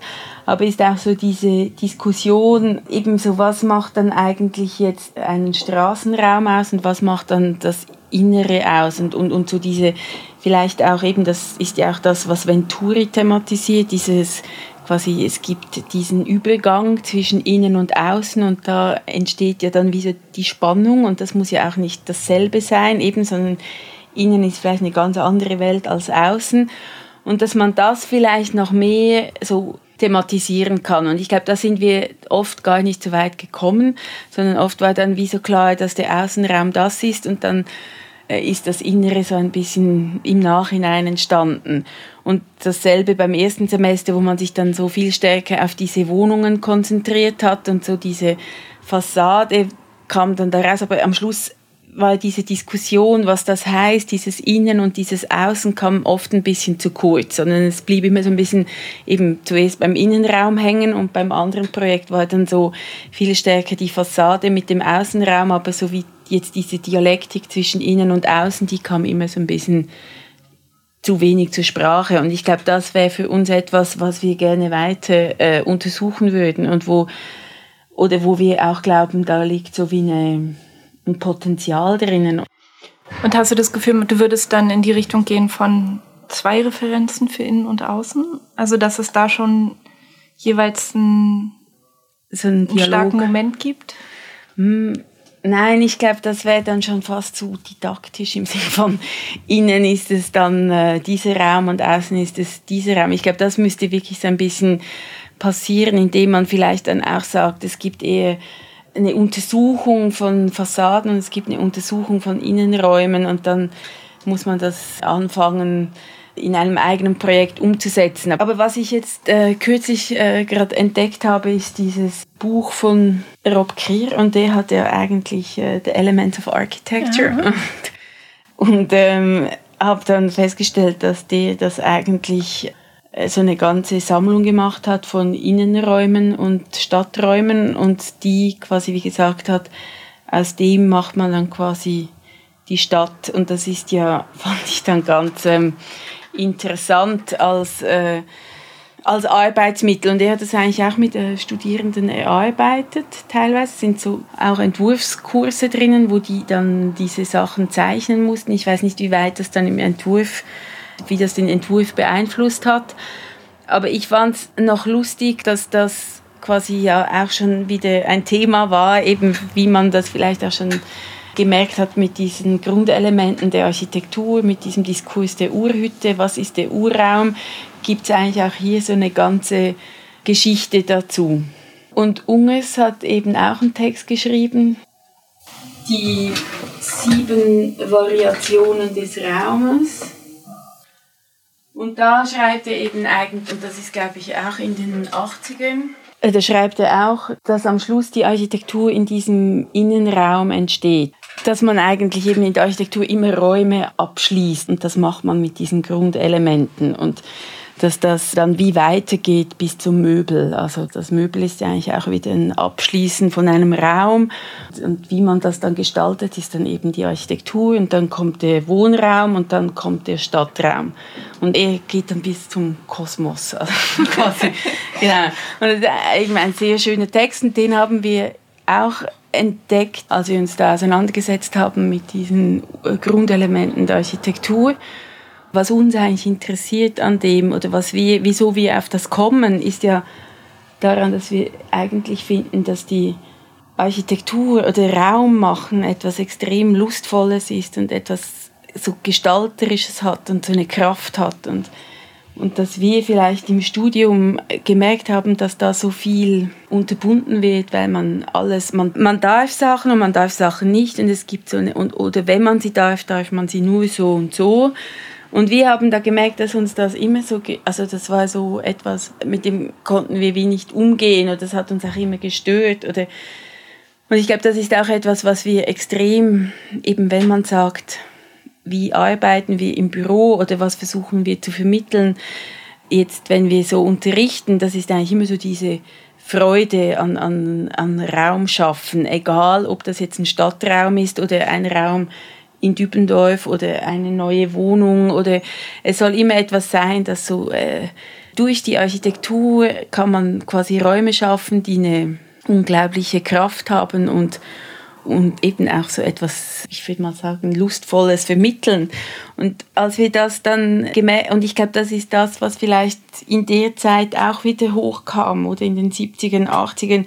Aber ist auch so diese Diskussion, eben so, was macht dann eigentlich jetzt einen Straßenraum aus und was macht dann das Innere aus und, und, und so diese, vielleicht auch eben, das ist ja auch das, was Venturi thematisiert, dieses quasi, es gibt diesen Übergang zwischen innen und außen und da entsteht ja dann wieder die Spannung und das muss ja auch nicht dasselbe sein, eben, sondern innen ist vielleicht eine ganz andere Welt als außen und dass man das vielleicht noch mehr so thematisieren kann. Und ich glaube, da sind wir oft gar nicht so weit gekommen, sondern oft war dann wie so klar, dass der Außenraum das ist und dann äh, ist das Innere so ein bisschen im Nachhinein entstanden. Und dasselbe beim ersten Semester, wo man sich dann so viel stärker auf diese Wohnungen konzentriert hat und so diese Fassade kam dann daraus. Aber am Schluss war diese Diskussion, was das heißt, dieses Innen und dieses Außen kam oft ein bisschen zu kurz, sondern es blieb immer so ein bisschen eben zuerst beim Innenraum hängen und beim anderen Projekt war dann so viel stärker die Fassade mit dem Außenraum, aber so wie jetzt diese Dialektik zwischen Innen und Außen, die kam immer so ein bisschen zu wenig zur Sprache. Und ich glaube, das wäre für uns etwas, was wir gerne weiter äh, untersuchen würden und wo, oder wo wir auch glauben, da liegt so wie eine, ein Potenzial drinnen. Und hast du das Gefühl, du würdest dann in die Richtung gehen von zwei Referenzen für Innen und Außen? Also, dass es da schon jeweils ein, so einen, einen starken Moment gibt? Hm, Nein, ich glaube, das wäre dann schon fast zu didaktisch im Sinne von innen ist es dann äh, dieser Raum und außen ist es dieser Raum. Ich glaube, das müsste wirklich so ein bisschen passieren, indem man vielleicht dann auch sagt, es gibt eher eine Untersuchung von Fassaden und es gibt eine Untersuchung von Innenräumen und dann muss man das anfangen, in einem eigenen Projekt umzusetzen. Aber was ich jetzt äh, kürzlich äh, gerade entdeckt habe, ist dieses Buch von Rob Krier und der hat ja eigentlich äh, The Elements of Architecture. Ja. Und, und ähm, habe dann festgestellt, dass der das eigentlich so eine ganze Sammlung gemacht hat von Innenräumen und Stadträumen und die quasi, wie gesagt hat, aus dem macht man dann quasi die Stadt und das ist ja, fand ich dann ganz ähm, interessant als, äh, als Arbeitsmittel. Und er hat das eigentlich auch mit äh, Studierenden erarbeitet, teilweise. Sind so auch Entwurfskurse drinnen, wo die dann diese Sachen zeichnen mussten. Ich weiß nicht, wie weit das dann im Entwurf, wie das den Entwurf beeinflusst hat. Aber ich fand es noch lustig, dass das quasi ja auch schon wieder ein Thema war, eben wie man das vielleicht auch schon gemerkt hat mit diesen Grundelementen der Architektur, mit diesem Diskurs der Urhütte, was ist der Urraum, gibt es eigentlich auch hier so eine ganze Geschichte dazu. Und Unges hat eben auch einen Text geschrieben, die sieben Variationen des Raumes. Und da schreibt er eben eigentlich, und das ist glaube ich auch in den 80ern, äh, da schreibt er auch, dass am Schluss die Architektur in diesem Innenraum entsteht. Dass man eigentlich eben in der Architektur immer Räume abschließt. Und das macht man mit diesen Grundelementen. Und dass das dann wie weitergeht bis zum Möbel. Also das Möbel ist ja eigentlich auch wieder ein Abschließen von einem Raum. Und wie man das dann gestaltet, ist dann eben die Architektur und dann kommt der Wohnraum und dann kommt der Stadtraum. Und er geht dann bis zum Kosmos. Also quasi. genau. Und eben ein sehr schöner Text und den haben wir auch entdeckt, als wir uns da auseinandergesetzt haben mit diesen Grundelementen der Architektur was uns eigentlich interessiert an dem oder was wir, wieso wir auf das kommen, ist ja daran, dass wir eigentlich finden, dass die Architektur oder Raum machen etwas extrem Lustvolles ist und etwas so Gestalterisches hat und so eine Kraft hat und und dass wir vielleicht im Studium gemerkt haben, dass da so viel unterbunden wird, weil man alles, man, man darf Sachen und man darf Sachen nicht und es gibt so eine, und, oder wenn man sie darf, darf man sie nur so und so und wir haben da gemerkt, dass uns das immer so, also das war so etwas, mit dem konnten wir wie nicht umgehen oder das hat uns auch immer gestört oder und ich glaube, das ist auch etwas, was wir extrem, eben wenn man sagt, wie arbeiten wir im Büro oder was versuchen wir zu vermitteln, jetzt wenn wir so unterrichten, das ist eigentlich immer so diese Freude an, an, an Raum schaffen, egal ob das jetzt ein Stadtraum ist oder ein Raum, in Dübendorf oder eine neue Wohnung oder es soll immer etwas sein, das so äh, durch die Architektur kann man quasi Räume schaffen, die eine unglaubliche Kraft haben und und eben auch so etwas, ich würde mal sagen, lustvolles vermitteln. Und als wir das dann gemerkt, und ich glaube, das ist das, was vielleicht in der Zeit auch wieder hochkam oder in den 70ern, 80ern,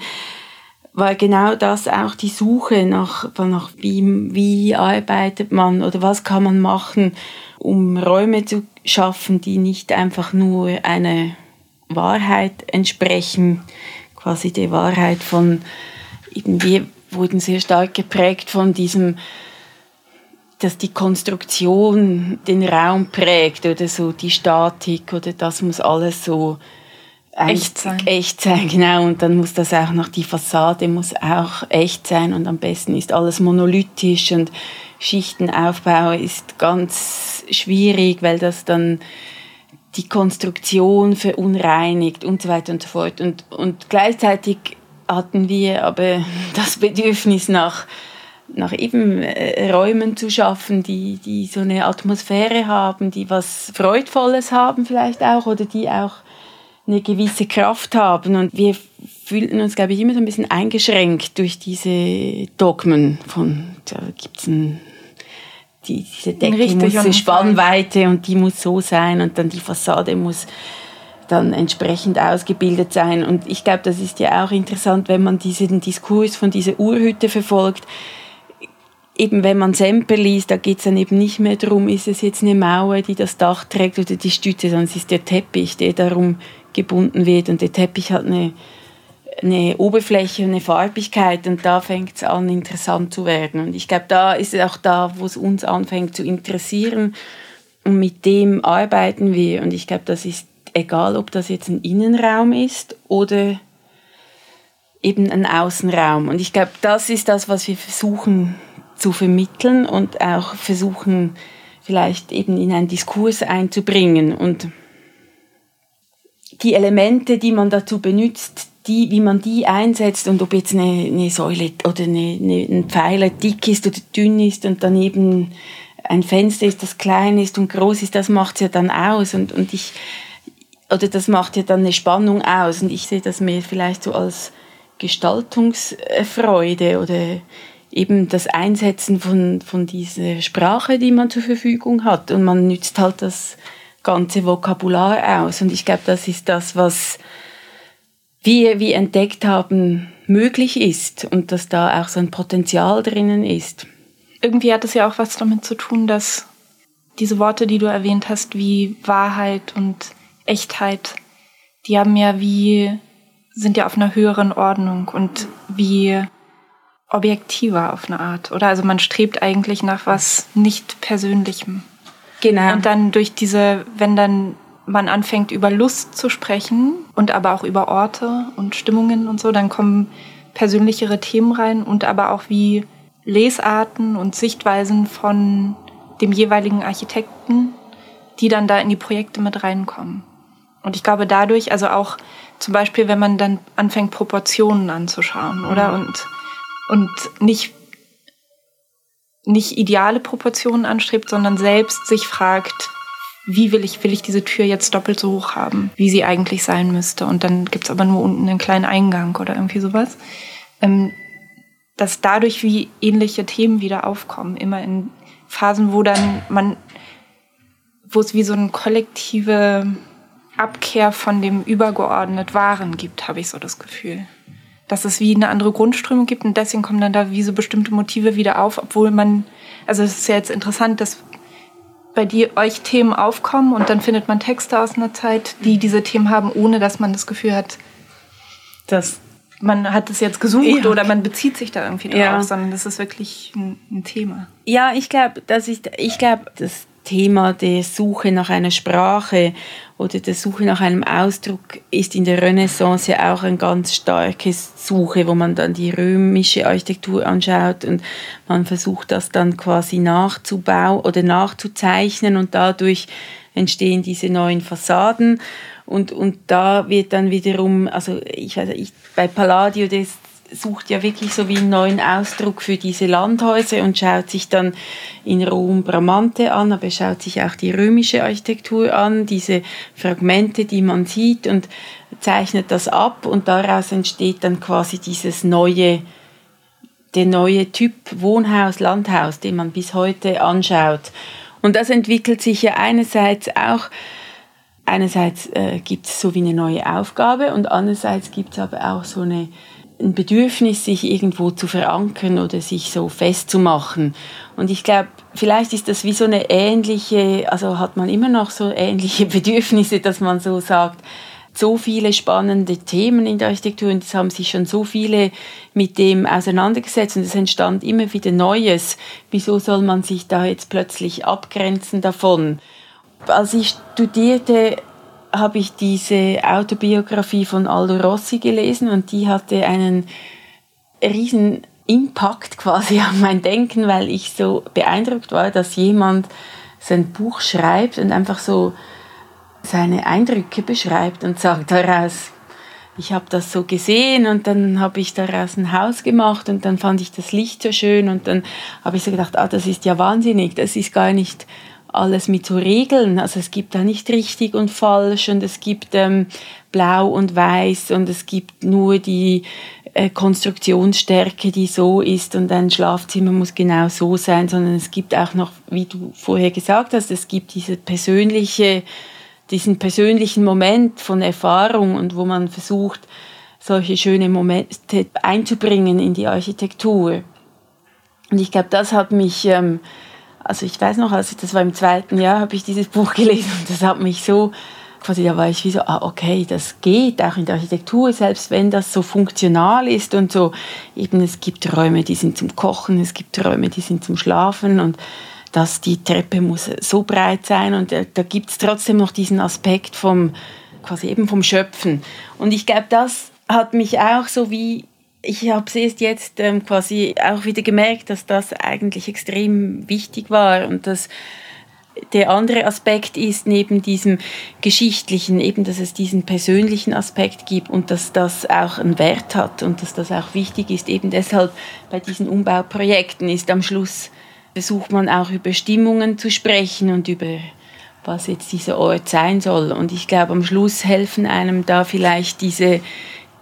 war genau das auch die Suche nach, nach wie, wie arbeitet man oder was kann man machen, um Räume zu schaffen, die nicht einfach nur eine Wahrheit entsprechen, quasi die Wahrheit von, wir wurden sehr stark geprägt von diesem, dass die Konstruktion den Raum prägt oder so die Statik oder das muss alles so echt sein. Echt sein, genau. Und dann muss das auch noch, die Fassade muss auch echt sein und am besten ist alles monolithisch und Schichtenaufbau ist ganz schwierig, weil das dann die Konstruktion verunreinigt und so weiter und so fort. Und, und gleichzeitig hatten wir aber das Bedürfnis nach, nach eben äh, Räumen zu schaffen, die, die so eine Atmosphäre haben, die was Freudvolles haben vielleicht auch oder die auch eine gewisse Kraft haben. Und wir fühlten uns, glaube ich, immer so ein bisschen eingeschränkt durch diese Dogmen von, da gibt es die, diese Decke muss eine Spannweite und die muss so sein und dann die Fassade muss dann entsprechend ausgebildet sein. Und ich glaube, das ist ja auch interessant, wenn man diesen Diskurs von dieser Urhütte verfolgt. Eben wenn man Semper liest, da geht es dann eben nicht mehr darum, ist es jetzt eine Mauer, die das Dach trägt oder die Stütze, sondern es ist der Teppich, der darum gebunden wird. Und der Teppich hat eine, eine Oberfläche, eine Farbigkeit und da fängt es an, interessant zu werden. Und ich glaube, da ist es auch da, wo es uns anfängt zu interessieren. Und mit dem arbeiten wir. Und ich glaube, das ist egal, ob das jetzt ein Innenraum ist oder eben ein Außenraum. Und ich glaube, das ist das, was wir versuchen zu vermitteln und auch versuchen, vielleicht eben in einen Diskurs einzubringen. Und die Elemente, die man dazu benutzt, die, wie man die einsetzt und ob jetzt eine, eine Säule oder eine, eine, ein Pfeiler dick ist oder dünn ist und daneben ein Fenster ist, das klein ist und groß ist, das macht es ja dann aus und, und ich, oder das macht ja dann eine Spannung aus und ich sehe das mehr vielleicht so als Gestaltungsfreude oder eben das Einsetzen von, von dieser Sprache, die man zur Verfügung hat und man nützt halt das ganze Vokabular aus. Und ich glaube, das ist das, was wir wie entdeckt haben, möglich ist und dass da auch so ein Potenzial drinnen ist. Irgendwie hat es ja auch was damit zu tun, dass diese Worte, die du erwähnt hast, wie Wahrheit und Echtheit, die haben ja wie, sind ja auf einer höheren Ordnung und wie objektiver auf eine Art. Oder also man strebt eigentlich nach was nicht Persönlichem. Genau. Und dann durch diese, wenn dann man anfängt über Lust zu sprechen und aber auch über Orte und Stimmungen und so, dann kommen persönlichere Themen rein und aber auch wie Lesarten und Sichtweisen von dem jeweiligen Architekten, die dann da in die Projekte mit reinkommen. Und ich glaube dadurch, also auch zum Beispiel, wenn man dann anfängt, Proportionen anzuschauen, oder? Mhm. Und, und nicht, nicht ideale Proportionen anstrebt, sondern selbst sich fragt, wie will ich, will ich diese Tür jetzt doppelt so hoch haben, wie sie eigentlich sein müsste. Und dann gibt's aber nur unten einen kleinen Eingang oder irgendwie sowas. Ähm, dass dadurch wie ähnliche Themen wieder aufkommen, immer in Phasen, wo dann man, wo es wie so eine kollektive Abkehr von dem übergeordnet Wahren gibt, habe ich so das Gefühl. Dass es wie eine andere Grundströmung gibt und deswegen kommen dann da wie so bestimmte Motive wieder auf, obwohl man, also es ist ja jetzt interessant, dass bei dir euch Themen aufkommen und dann findet man Texte aus einer Zeit, die diese Themen haben, ohne dass man das Gefühl hat, dass man hat es jetzt gesucht ja. oder man bezieht sich da irgendwie drauf, ja. sondern das ist wirklich ein, ein Thema. Ja, ich glaube, dass ich, ich glaube, das Thema der Suche nach einer Sprache oder der Suche nach einem Ausdruck ist in der Renaissance ja auch ein ganz starkes Suche, wo man dann die römische Architektur anschaut und man versucht das dann quasi nachzubauen oder nachzuzeichnen und dadurch entstehen diese neuen Fassaden. Und, und da wird dann wiederum, also ich weiß ich, bei Palladio, das sucht ja wirklich so wie einen neuen Ausdruck für diese Landhäuser und schaut sich dann in Rom Bramante an, aber schaut sich auch die römische Architektur an, diese Fragmente, die man sieht und zeichnet das ab und daraus entsteht dann quasi dieses neue, der neue Typ Wohnhaus, Landhaus, den man bis heute anschaut. Und das entwickelt sich ja einerseits auch einerseits äh, gibt es so wie eine neue Aufgabe und andererseits gibt es aber auch so eine, ein Bedürfnis, sich irgendwo zu verankern oder sich so festzumachen. Und ich glaube, vielleicht ist das wie so eine ähnliche, also hat man immer noch so ähnliche Bedürfnisse, dass man so sagt, so viele spannende Themen in der Architektur und es haben sich schon so viele mit dem auseinandergesetzt und es entstand immer wieder Neues. Wieso soll man sich da jetzt plötzlich abgrenzen davon? als ich studierte, habe ich diese Autobiografie von Aldo Rossi gelesen und die hatte einen riesen Impact quasi auf mein Denken, weil ich so beeindruckt war, dass jemand sein Buch schreibt und einfach so seine Eindrücke beschreibt und sagt daraus, ich habe das so gesehen und dann habe ich daraus ein Haus gemacht und dann fand ich das Licht so schön und dann habe ich so gedacht, ah, das ist ja wahnsinnig, das ist gar nicht alles mit so Regeln. Also es gibt da nicht richtig und falsch und es gibt ähm, blau und weiß und es gibt nur die äh, Konstruktionsstärke, die so ist und ein Schlafzimmer muss genau so sein, sondern es gibt auch noch, wie du vorher gesagt hast, es gibt diese persönliche, diesen persönlichen Moment von Erfahrung und wo man versucht, solche schöne Momente einzubringen in die Architektur. Und ich glaube, das hat mich ähm, also ich weiß noch, als ich, das war im zweiten Jahr, habe ich dieses Buch gelesen und das hat mich so, quasi da war ich wie so, ah, okay, das geht auch in der Architektur, selbst wenn das so funktional ist und so. Eben, es gibt Räume, die sind zum Kochen, es gibt Räume, die sind zum Schlafen und dass die Treppe muss so breit sein und da, da gibt es trotzdem noch diesen Aspekt vom, quasi eben vom Schöpfen. Und ich glaube, das hat mich auch so wie ich habe es jetzt ähm, quasi auch wieder gemerkt, dass das eigentlich extrem wichtig war und dass der andere Aspekt ist neben diesem geschichtlichen, eben, dass es diesen persönlichen Aspekt gibt und dass das auch einen Wert hat und dass das auch wichtig ist. Eben deshalb bei diesen Umbauprojekten ist am Schluss versucht man auch über Stimmungen zu sprechen und über was jetzt dieser Ort sein soll. Und ich glaube, am Schluss helfen einem da vielleicht diese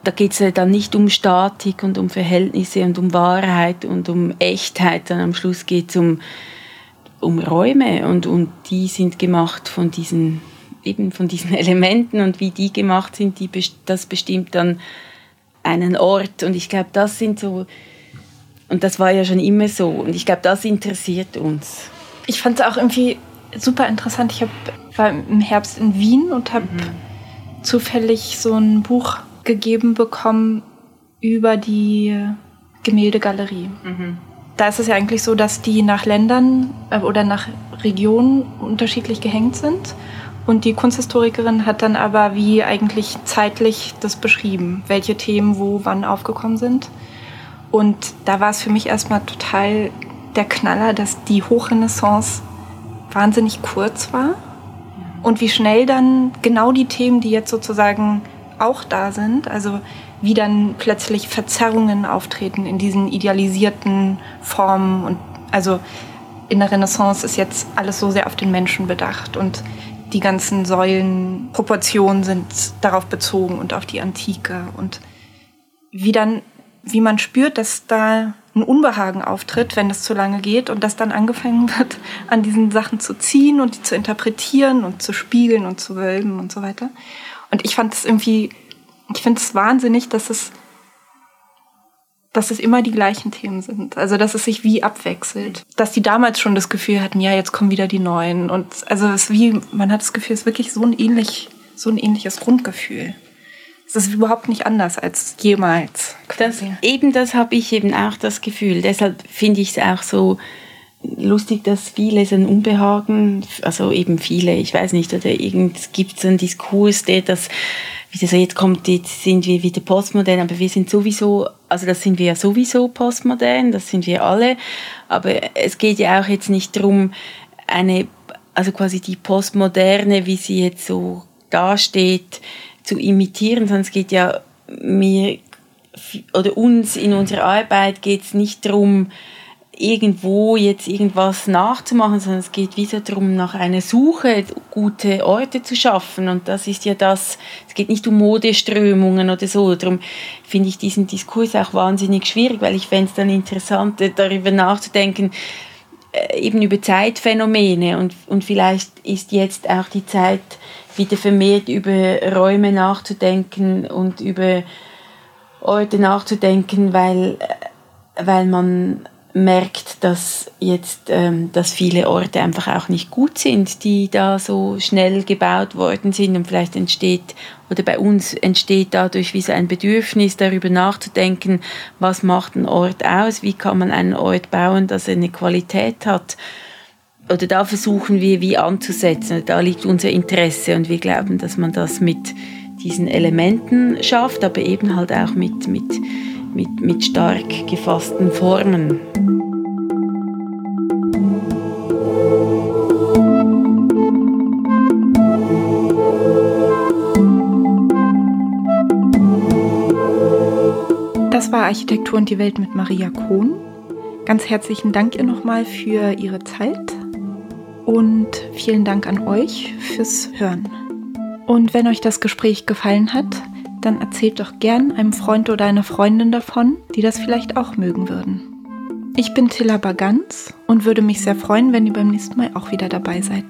da geht es ja dann nicht um Statik und um Verhältnisse und um Wahrheit und um Echtheit, sondern am Schluss geht es um, um Räume und, und die sind gemacht von diesen, eben von diesen Elementen und wie die gemacht sind, die, das bestimmt dann einen Ort und ich glaube, das sind so, und das war ja schon immer so und ich glaube, das interessiert uns. Ich fand es auch irgendwie super interessant. Ich hab, war im Herbst in Wien und habe mhm. zufällig so ein Buch gegeben bekommen über die Gemäldegalerie. Mhm. Da ist es ja eigentlich so, dass die nach Ländern äh, oder nach Regionen unterschiedlich gehängt sind. Und die Kunsthistorikerin hat dann aber wie eigentlich zeitlich das beschrieben, welche Themen wo wann aufgekommen sind. Und da war es für mich erstmal total der Knaller, dass die Hochrenaissance wahnsinnig kurz war Und wie schnell dann genau die Themen, die jetzt sozusagen auch da sind, also wie dann plötzlich Verzerrungen auftreten in diesen idealisierten Formen. Und also in der Renaissance ist jetzt alles so sehr auf den Menschen bedacht und die ganzen Säulenproportionen sind darauf bezogen und auf die Antike und wie dann, wie man spürt, dass da ein Unbehagen auftritt, wenn es zu lange geht und dass dann angefangen wird, an diesen Sachen zu ziehen und die zu interpretieren und zu spiegeln und zu wölben und so weiter. Und ich fand es irgendwie, ich finde es wahnsinnig, dass es dass es immer die gleichen Themen sind. Also, dass es sich wie abwechselt. Dass die damals schon das Gefühl hatten, ja, jetzt kommen wieder die Neuen. Und also, es ist wie, man hat das Gefühl, es ist wirklich so ein ähnlich, so ein ähnliches Grundgefühl. Es ist überhaupt nicht anders als jemals. Das, eben das habe ich eben auch das Gefühl. Deshalb finde ich es auch so lustig, dass viele so ein Unbehagen, also eben viele, ich weiß nicht, oder irgend gibt es einen Diskurs, der das wie so, jetzt kommt, jetzt sind wir wieder postmodern, aber wir sind sowieso, also das sind wir ja sowieso postmodern, das sind wir alle, aber es geht ja auch jetzt nicht darum, eine, also quasi die Postmoderne, wie sie jetzt so dasteht, zu imitieren, sondern es geht ja mir oder uns in unserer Arbeit geht es nicht darum, irgendwo jetzt irgendwas nachzumachen, sondern es geht wieder darum, nach einer Suche gute Orte zu schaffen. Und das ist ja das, es geht nicht um Modeströmungen oder so. Darum finde ich diesen Diskurs auch wahnsinnig schwierig, weil ich fände es dann interessant, darüber nachzudenken, äh, eben über Zeitphänomene. Und, und vielleicht ist jetzt auch die Zeit, wieder vermehrt über Räume nachzudenken und über Orte nachzudenken, weil, äh, weil man merkt, dass jetzt ähm, dass viele Orte einfach auch nicht gut sind, die da so schnell gebaut worden sind und vielleicht entsteht oder bei uns entsteht dadurch wie so ein Bedürfnis darüber nachzudenken, was macht ein Ort aus, wie kann man einen Ort bauen, dass er eine Qualität hat. Oder da versuchen wir wie anzusetzen, da liegt unser Interesse und wir glauben, dass man das mit diesen Elementen schafft, aber eben halt auch mit, mit mit, mit stark gefassten Formen. Das war Architektur und die Welt mit Maria Kohn. Ganz herzlichen Dank ihr nochmal für Ihre Zeit und vielen Dank an euch fürs Hören. Und wenn euch das Gespräch gefallen hat, dann erzählt doch gern einem Freund oder einer Freundin davon, die das vielleicht auch mögen würden. Ich bin Tilla Baganz und würde mich sehr freuen, wenn ihr beim nächsten Mal auch wieder dabei seid.